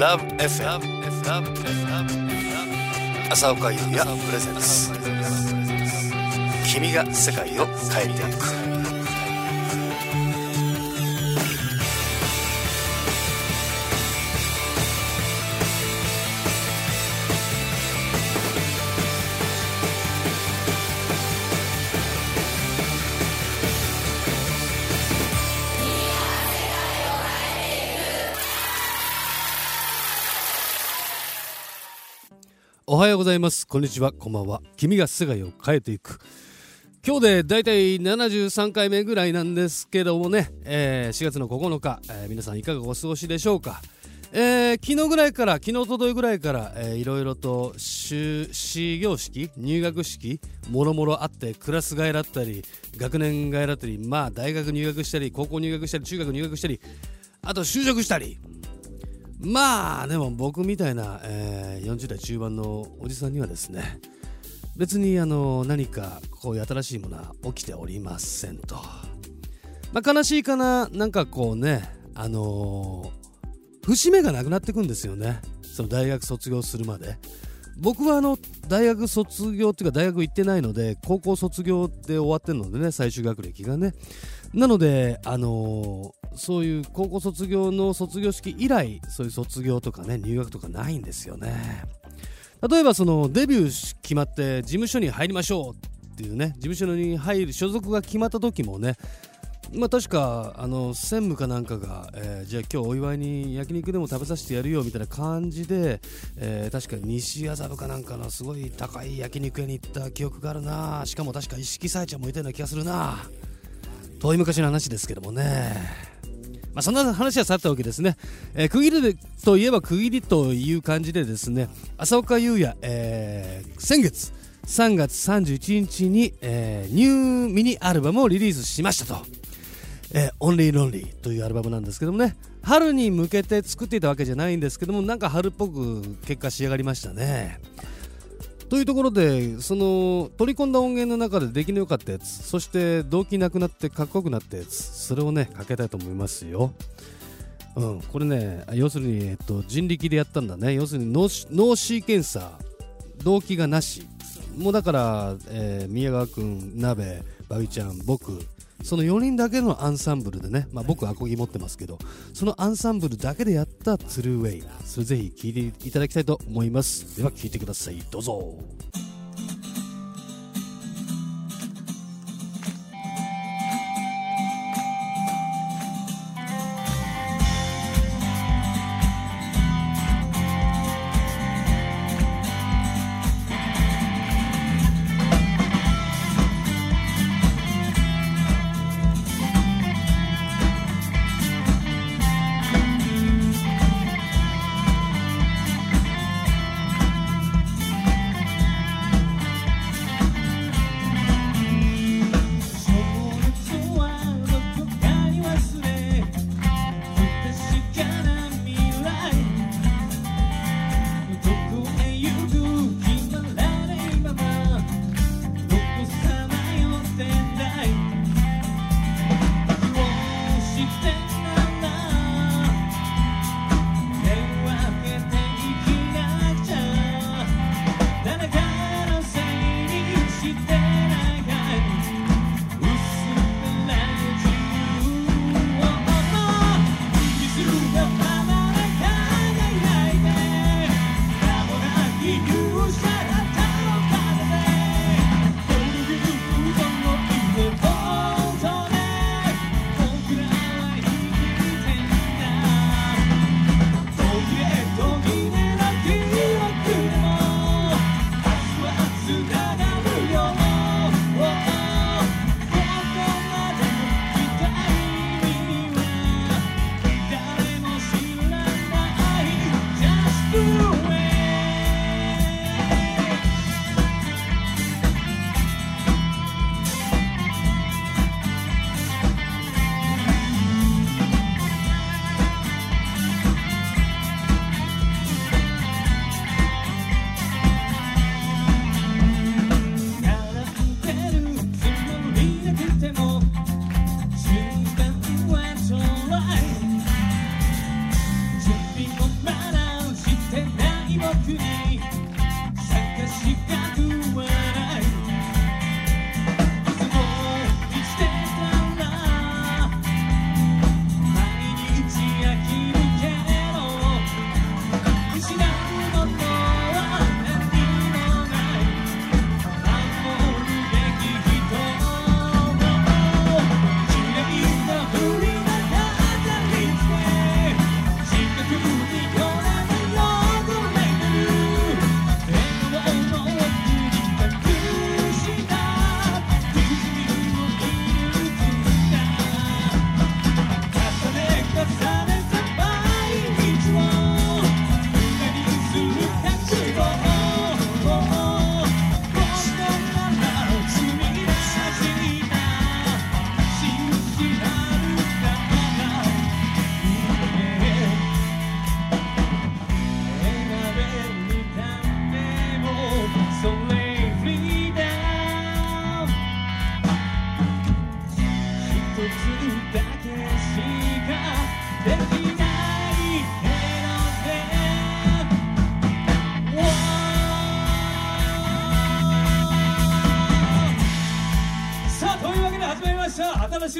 ラブ f m 朝岡優也プレゼンス君が世界を変えていくおはようございます。こんにちは。こんばんは。君が世界を変えていく。今日でだいたい73回目ぐらいなんですけどもね、えー、4月の9日、えー、皆さんいかがお過ごしでしょうか。えー、昨日ぐらいから昨日届いぐらいから、えー、いろいろと始業式入学式もろもろあってクラス替えだったり学年替えだったりまあ大学入学したり高校入学したり中学入学したりあと就職したり。まあでも僕みたいな、えー、40代中盤のおじさんにはですね別にあの何かこういう新しいものは起きておりませんと。まあ、悲しいかななんかこうねあのー、節目がなくなってくんですよねその大学卒業するまで。僕はあの大学卒業っていうか大学行ってないので高校卒業で終わってるのでね最終学歴がねなのであのー、そういう高校卒業の卒業式以来そういう卒業とかね入学とかないんですよね。例えばそのデビュー決まって事務所に入りましょうっていうね事務所に入る所属が決まった時もねまあ確かあの専務かなんかが、えー、じゃあ今日お祝いに焼肉でも食べさせてやるよみたいな感じで、えー、確か西麻布かなんかのすごい高い焼肉屋に行った記憶があるな。しかも確か一色さえちゃんもいたような気がするな。遠い昔の話ですけどもね。まあ、そんな話は去ったわけですね、えー、区切りといえば区切りという感じでですね浅岡雄也、えー、先月3月31日に、えー、ニューミニアルバムをリリースしましたと。えー、 Only Lonely というアルバムなんですけどもね春に向けて作っていたわけじゃないんですけどもなんか春っぽく結果仕上がりましたね。というところでその取り込んだ音源の中で出来の良かったやつそして動機なくなってかっこよくなったやつそれをねかけたいと思いますよ。うん、これね要するに、えっと、人力でやったんだね。要するに脳脳シーケンサー動機がなし。もうだから、えー、宮川君鍋バビちゃん僕その4人だけのアンサンブルでね、まあ、僕はアコギ持ってますけどそのアンサンブルだけでやったトゥルーウェイそれぜひ聴いていただきたいと思います。では聴いてください。どうぞ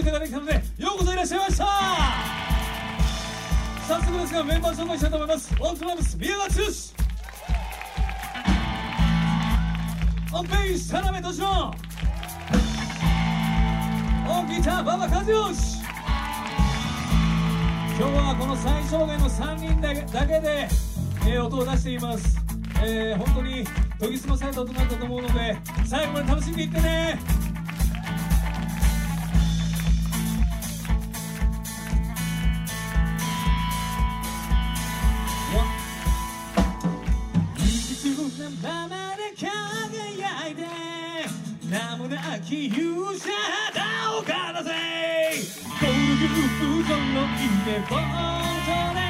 した新しい歌ができたのでようこそいらっしゃいました。早速ですがメンバー紹介したいと思います。オントラムス宮川剛オンベース田辺俊郎。オンギター馬場和義。今日はこの最小限の3人だけだけで、えー音を出しています、えー本当に研ぎ澄まされた音になったと思うので最後まで楽しんでいってね。もなき勇者だおからぜゴールグループとの夢ボート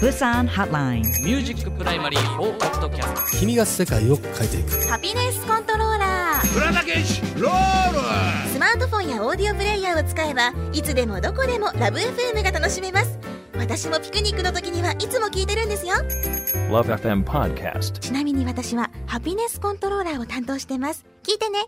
Busan Hotline. ミュージックプライマリー4ポッドキャスト君が世界を変えていく。ハピネスコントローラー浦田健一ロール。スマートフォンやオーディオプレイヤーを使えばいつでもどこでもラブ f m が楽しめます。私もピクニックの時にはいつも聞いてるんですよ。Love FM Podcast. ちなみに私はハピネスコントローラーを担当してます。聞いてね